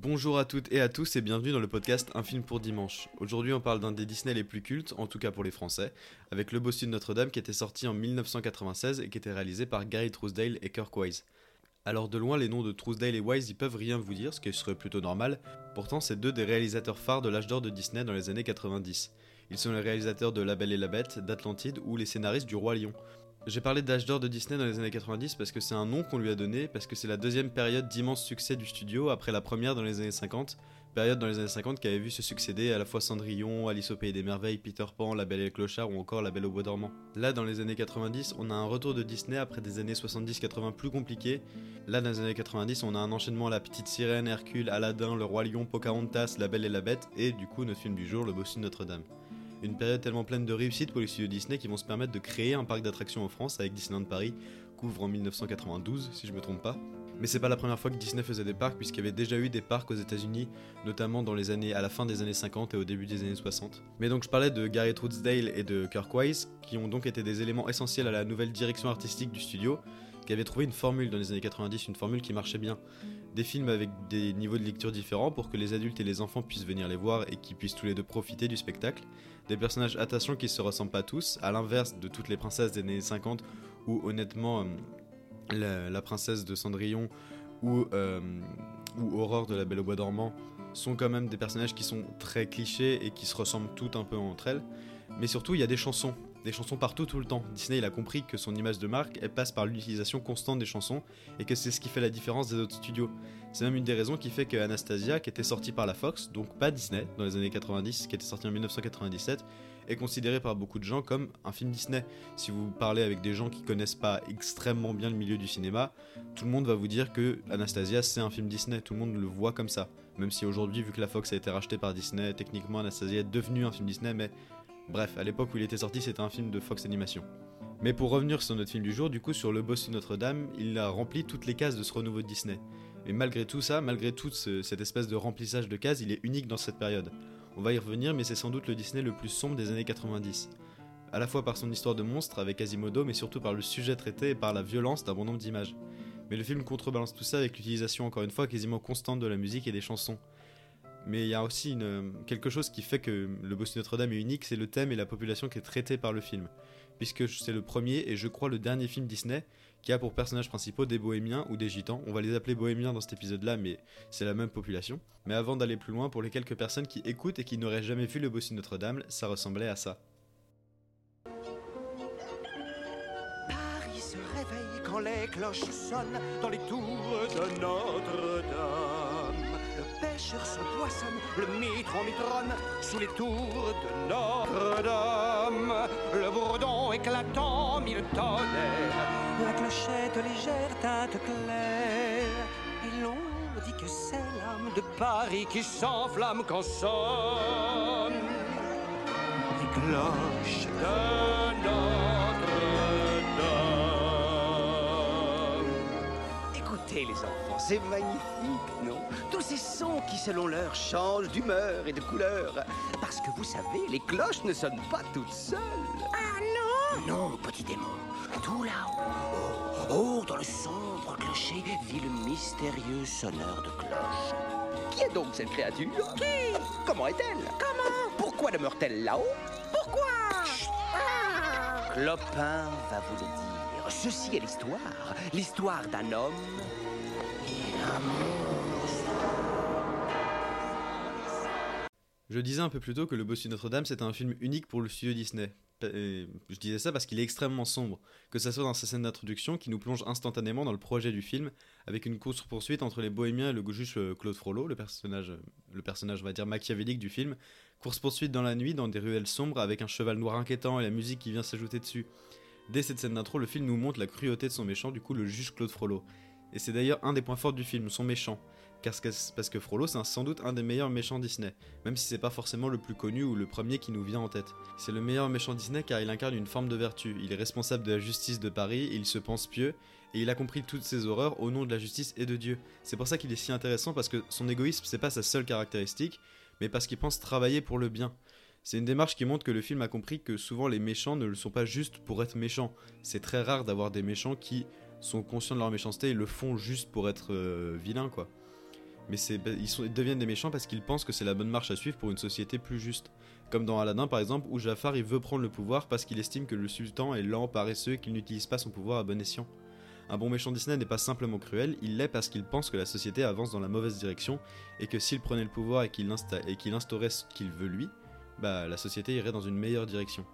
Bonjour à toutes et à tous et bienvenue dans le podcast Un film pour dimanche. Aujourd'hui on parle d'un des Disney les plus cultes, en tout cas pour les Français, avec Le Bossu de Notre-Dame qui était sorti en 1996 et qui était réalisé par Gary Trousdale et Kirk Wise. Alors de loin les noms de Trousdale et Wise ils peuvent rien vous dire, ce qui serait plutôt normal, pourtant c'est deux des réalisateurs phares de l'âge d'or de Disney dans les années 90. Ils sont les réalisateurs de La Belle et la Bête, d'Atlantide ou les scénaristes du Roi Lion. J'ai parlé d'âge d'or de Disney dans les années 90 parce que c'est un nom qu'on lui a donné, parce que c'est la deuxième période d'immense succès du studio après la première dans les années 50, période dans les années 50 qui avait vu se succéder à la fois Cendrillon, Alice au Pays des Merveilles, Peter Pan, La Belle et le Clochard ou encore La Belle au Bois dormant. Là, dans les années 90, on a un retour de Disney après des années 70-80 plus compliquées. Là, dans les années 90, on a un enchaînement La Petite Sirène, Hercule, Aladdin, Le Roi Lion, Pocahontas, La Belle et la Bête et du coup notre film du jour, Le Bossu de Notre-Dame. Une période tellement pleine de réussite pour les studios Disney qui vont se permettre de créer un parc d'attractions en France avec Disneyland Paris, couvre en 1992 si je me trompe pas. Mais c'est pas la première fois que Disney faisait des parcs puisqu'il y avait déjà eu des parcs aux États-Unis, notamment dans les années à la fin des années 50 et au début des années 60. Mais donc je parlais de Gary Troodsdale et de Kirk Wise qui ont donc été des éléments essentiels à la nouvelle direction artistique du studio qui avait trouvé une formule dans les années 90, une formule qui marchait bien. Des films avec des niveaux de lecture différents pour que les adultes et les enfants puissent venir les voir et qu'ils puissent tous les deux profiter du spectacle. Des personnages attachants qui se ressemblent pas tous, à l'inverse de toutes les princesses des années 50 où honnêtement la, la princesse de Cendrillon ou, euh, ou Aurore de la Belle au Bois dormant sont quand même des personnages qui sont très clichés et qui se ressemblent toutes un peu entre elles. Mais surtout, il y a des chansons. Des chansons partout, tout le temps. Disney, il a compris que son image de marque, passe par l'utilisation constante des chansons et que c'est ce qui fait la différence des autres studios. C'est même une des raisons qui fait que Anastasia, qui était sortie par la Fox, donc pas Disney, dans les années 90, qui était sortie en 1997, est considéré par beaucoup de gens comme un film Disney. Si vous parlez avec des gens qui connaissent pas extrêmement bien le milieu du cinéma, tout le monde va vous dire que Anastasia c'est un film Disney, tout le monde le voit comme ça. Même si aujourd'hui, vu que la Fox a été rachetée par Disney, techniquement Anastasia est devenu un film Disney, mais bref, à l'époque où il était sorti, c'était un film de Fox Animation. Mais pour revenir sur notre film du jour, du coup, sur Le Boss de Notre-Dame, il a rempli toutes les cases de ce renouveau de Disney. Mais malgré tout ça, malgré toute ce, cette espèce de remplissage de cases, il est unique dans cette période. On va y revenir, mais c'est sans doute le Disney le plus sombre des années 90. À la fois par son histoire de monstre avec Quasimodo, mais surtout par le sujet traité et par la violence d'un bon nombre d'images. Mais le film contrebalance tout ça avec l'utilisation encore une fois quasiment constante de la musique et des chansons. Mais il y a aussi quelque chose qui fait que le Boss de Notre-Dame est unique, c'est le thème et la population qui est traitée par le film. Puisque c'est le premier et je crois le dernier film Disney qui a pour personnages principaux des bohémiens ou des gitans. On va les appeler bohémiens dans cet épisode-là, mais c'est la même population. Mais avant d'aller plus loin, pour les quelques personnes qui écoutent et qui n'auraient jamais vu le Boss de Notre-Dame, ça ressemblait à ça. Paris se réveille quand les cloches sonnent dans les tours de Notre-Dame. Pêcheur se poissonne, le mitron mitronne sous les tours de Notre-Dame. Le bourdon éclatant, mille tonnerres, la clochette légère teinte claire. Et l'on dit que c'est l'âme de Paris qui s'enflamme quand sonne les cloches de Notre-Dame. C'est magnifique, non? Tous ces sons qui, selon l'heure, changent d'humeur et de couleur. Parce que vous savez, les cloches ne sonnent pas toutes seules. Ah non? Non, petit démon. Tout là-haut, oh, oh, dans le sombre clocher, vit le mystérieux sonneur de cloches. Qui est donc cette créature? Qui? Comment est-elle? Comment? Pourquoi demeure-t-elle là-haut? Pourquoi? Clopin va vous le dire. Ceci est l'histoire. L'histoire d'un homme. Je disais un peu plus tôt que Le Bossu Notre-Dame c'était un film unique pour le studio Disney. Je disais ça parce qu'il est extrêmement sombre, que ça soit dans sa scène d'introduction qui nous plonge instantanément dans le projet du film, avec une course-poursuite entre les bohémiens et le juge euh, Claude Frollo, le personnage, on va dire machiavélique du film, course-poursuite dans la nuit, dans des ruelles sombres, avec un cheval noir inquiétant et la musique qui vient s'ajouter dessus. Dès cette scène d'intro, le film nous montre la cruauté de son méchant, du coup le juge Claude Frollo. Et c'est d'ailleurs un des points forts du film, son méchant. Parce que, Frollo, c'est sans doute un des meilleurs méchants Disney, même si c'est pas forcément le plus connu ou le premier qui nous vient en tête. C'est le meilleur méchant Disney car il incarne une forme de vertu. Il est responsable de la justice de Paris, il se pense pieux, et il a compris toutes ces horreurs au nom de la justice et de Dieu. C'est pour ça qu'il est si intéressant parce que son égoïsme, c'est pas sa seule caractéristique, mais parce qu'il pense travailler pour le bien. C'est une démarche qui montre que le film a compris que souvent les méchants ne le sont pas juste pour être méchants. C'est très rare d'avoir des méchants qui sont conscients de leur méchanceté et le font juste pour être euh, vilains, quoi. Mais ils, deviennent des méchants parce qu'ils pensent que c'est la bonne marche à suivre pour une société plus juste. Comme dans Aladdin par exemple, où Jafar il veut prendre le pouvoir parce qu'il estime que le sultan est lent, paresseux et qu'il n'utilise pas son pouvoir à bon escient. Un bon méchant Disney n'est pas simplement cruel, il l'est parce qu'il pense que la société avance dans la mauvaise direction et que s'il prenait le pouvoir et qu'il insta- et qu'il instaurait ce qu'il veut lui, bah la société irait dans une meilleure direction.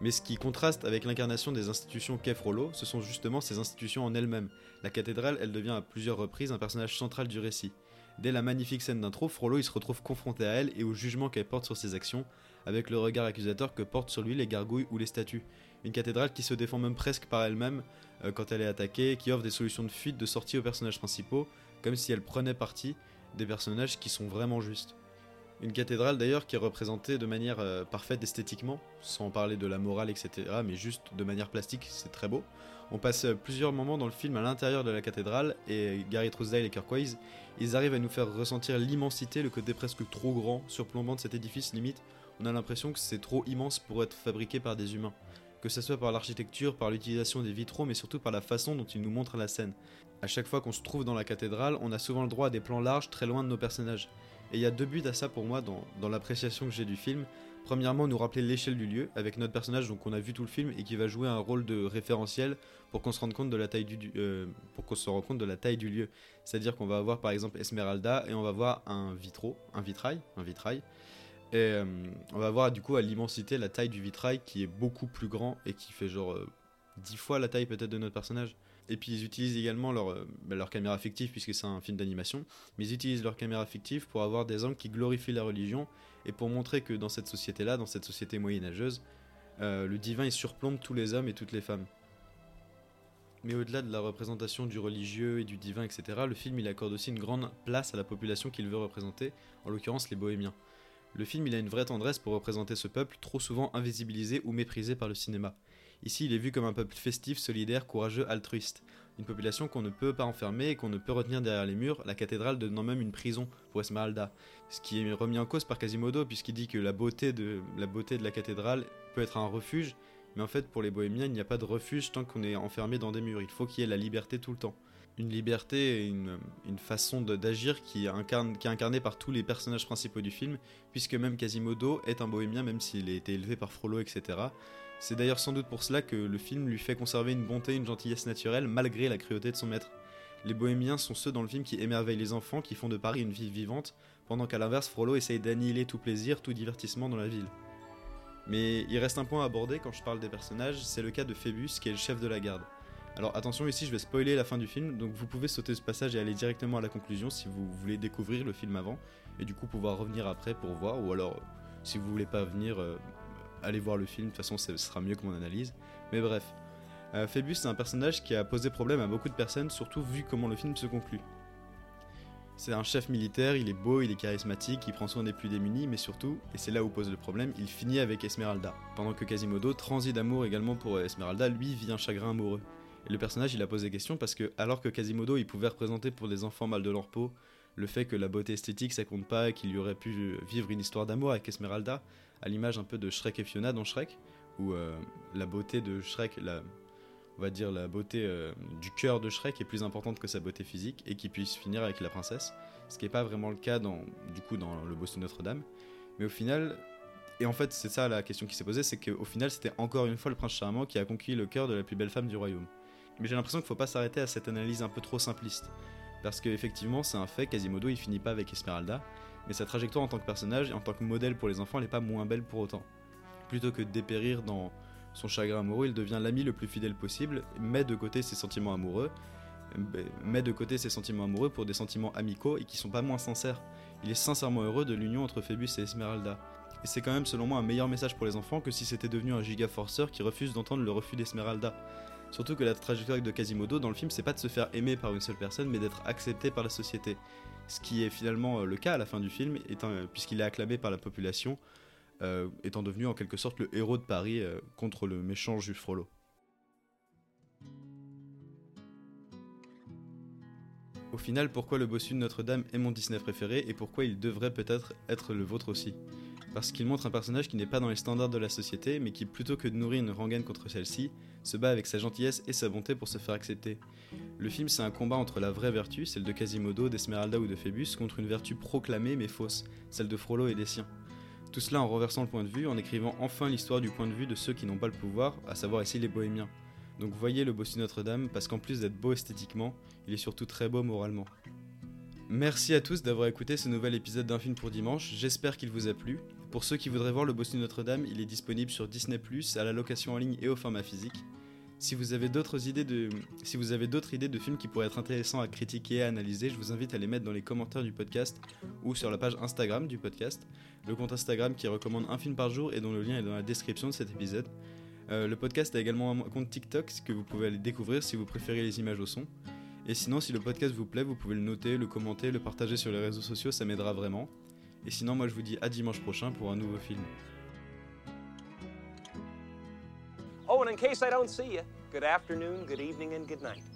Mais ce qui contraste avec l'incarnation des institutions qu'est Frollo, ce sont justement ces institutions en elles-mêmes. La cathédrale, elle devient à plusieurs reprises un personnage central du récit. Dès la magnifique scène d'intro, Frollo il se retrouve confronté à elle et au jugement qu'elle porte sur ses actions, avec le regard accusateur que portent sur lui les gargouilles ou les statues. Une cathédrale qui se défend même presque par elle-même euh, quand elle est attaquée, qui offre des solutions de fuite, de sortie aux personnages principaux, comme si elle prenait parti des personnages qui sont vraiment justes. Une cathédrale d'ailleurs qui est représentée de manière euh, parfaite esthétiquement, sans parler de la morale, etc., mais juste de manière plastique, c'est très beau. On passe euh, plusieurs moments dans le film à l'intérieur de la cathédrale, et Gary Trousdale et Kirk Wise, ils arrivent à nous faire ressentir l'immensité, le côté presque trop grand, surplombant de cet édifice, limite, on a l'impression que c'est trop immense pour être fabriqué par des humains. Que ce soit par l'architecture, par l'utilisation des vitraux, mais surtout par la façon dont ils nous montrent la scène. À chaque fois qu'on se trouve dans la cathédrale, on a souvent le droit à des plans larges très loin de nos personnages. Et il y a deux buts à ça pour moi dans, l'appréciation que j'ai du film. Premièrement, nous rappeler l'échelle du lieu, avec notre personnage donc on a vu tout le film et qui va jouer un rôle de référentiel pour qu'on se rende compte de la taille du, lieu. C'est-à-dire qu'on va avoir par exemple Esmeralda et on va voir un vitro, un vitrail, un vitrail. Et euh, on va voir du coup à l'immensité la taille du vitrail qui est beaucoup plus grand et qui fait genre euh, 10 fois la taille peut-être de notre personnage. Et puis ils utilisent également leur, euh, bah, leur caméra fictive puisque c'est un film d'animation, mais ils utilisent leur caméra fictive pour avoir des angles qui glorifient la religion et pour montrer que dans cette société-là, dans cette société moyenâgeuse, euh, le divin il surplombe tous les hommes et toutes les femmes. Mais au-delà de la représentation du religieux et du divin, etc., le film il accorde aussi une grande place à la population qu'il veut représenter, en l'occurrence les bohémiens. Le film il a une vraie tendresse pour représenter ce peuple trop souvent invisibilisé ou méprisé par le cinéma. Ici il est vu comme un peuple festif, solidaire, courageux, altruiste. Une population qu'on ne peut pas enfermer et qu'on ne peut retenir derrière les murs, la cathédrale devenant même une prison pour Esmeralda. Ce qui est remis en cause par Quasimodo puisqu'il dit que la beauté, de, la beauté de la cathédrale peut être un refuge, mais en fait pour les bohémiens il n'y a pas de refuge tant qu'on est enfermé dans des murs, il faut qu'il y ait la liberté tout le temps. Une liberté et une, façon d'agir qui, qui est incarnée par tous les personnages principaux du film, puisque même Quasimodo est un bohémien même s'il a été élevé par Frollo, etc. C'est d'ailleurs sans doute pour cela que le film lui fait conserver une bonté, une gentillesse naturelle malgré la cruauté de son maître. Les bohémiens sont ceux dans le film qui émerveillent les enfants, qui font de Paris une ville vivante, pendant qu'à l'inverse Frollo essaye d'annihiler tout plaisir, tout divertissement dans la ville. Mais il reste un point à aborder quand je parle des personnages, c'est le cas de Phébus qui est le chef de la garde. Alors attention ici je vais spoiler la fin du film, donc vous pouvez sauter ce passage et aller directement à la conclusion si vous voulez découvrir le film avant, et du coup pouvoir revenir après pour voir, ou alors si vous voulez pas venir, euh, allez voir le film, de toute façon ce sera mieux que mon analyse. Mais bref, euh, Phébus c'est un personnage qui a posé problème à beaucoup de personnes, surtout vu comment le film se conclut. C'est un chef militaire, il est beau, il est charismatique, il prend soin des plus démunis, mais surtout, et c'est là où pose le problème, il finit avec Esmeralda. Pendant que Quasimodo, transi d'amour également pour Esmeralda, lui vit un chagrin amoureux. Et le personnage, il a posé question parce que, alors que Quasimodo, il pouvait représenter pour des enfants mal de leur peau le fait que la beauté esthétique ça compte pas, et qu'il y aurait pu vivre une histoire d'amour avec Esmeralda, à l'image un peu de Shrek et Fiona dans Shrek, où euh, la beauté de Shrek, on va dire la beauté euh, du cœur de Shrek est plus importante que sa beauté physique et qu'il puisse finir avec la princesse, ce qui n'est pas vraiment le cas dans, du coup dans le Boston Notre-Dame. Mais au final, et en fait c'est ça la question qui s'est posée, c'est qu'au final c'était encore une fois le prince charmant qui a conquis le cœur de la plus belle femme du royaume. Mais j'ai l'impression qu'il faut pas s'arrêter à cette analyse un peu trop simpliste, parce qu'effectivement c'est un fait, Quasimodo il finit pas avec Esmeralda, mais sa trajectoire en tant que personnage et en tant que modèle pour les enfants n'est pas moins belle pour autant. Plutôt que de dépérir dans son chagrin amoureux, il devient l'ami le plus fidèle possible, met de côté ses sentiments amoureux, euh, met de côté ses sentiments amoureux pour des sentiments amicaux et qui sont pas moins sincères. Il est sincèrement heureux de l'union entre Phébus et Esmeralda. Et c'est quand même selon moi un meilleur message pour les enfants que si c'était devenu un giga forceur qui refuse d'entendre le refus d'Esmeralda. Surtout que la trajectoire de Quasimodo dans le film, c'est pas de se faire aimer par une seule personne, mais d'être accepté par la société. Ce qui est finalement euh, le cas à la fin du film, euh, puisqu'il est acclamé par la population, euh, étant devenu en quelque sorte le héros de Paris contre le méchant juge Frollo. Au final, pourquoi le bossu de Notre-Dame est mon Disney préféré et pourquoi il devrait peut-être être le vôtre aussi? Parce qu'il montre un personnage qui n'est pas dans les standards de la société, mais qui, plutôt que de nourrir une rengaine contre celle-ci, se bat avec sa gentillesse et sa bonté pour se faire accepter. Le film, c'est un combat entre la vraie vertu, celle de Quasimodo, d'Esmeralda ou de Phébus, contre une vertu proclamée mais fausse, celle de Frollo et des siens. Tout cela en renversant le point de vue, en écrivant enfin l'histoire du point de vue de ceux qui n'ont pas le pouvoir, à savoir ici les bohémiens. Donc voyez le bossu Notre-Dame, parce qu'en plus d'être beau esthétiquement, il est surtout très beau moralement. Merci à tous d'avoir écouté ce nouvel épisode d'un film pour dimanche, j'espère qu'il vous a plu. Pour ceux qui voudraient voir le bossu Notre-Dame, il est disponible sur Disney+, à la location en ligne et au format physique. Si vous avez d'autres idées de, films qui pourraient être intéressants à critiquer et à analyser, je vous invite à les mettre dans les commentaires du podcast ou sur la page Instagram du podcast, le compte Instagram qui recommande un film par jour et dont le lien est dans la description de cet épisode. Euh, le podcast a également un compte TikTok que vous pouvez aller découvrir si vous préférez les images au son. Et sinon, si le podcast vous plaît, vous pouvez le noter, le commenter, le partager sur les réseaux sociaux, ça m'aidera vraiment. Et sinon, moi je vous dis à dimanche prochain pour un nouveau film. Oh, and in case I don't see you, good afternoon, good evening, and good night.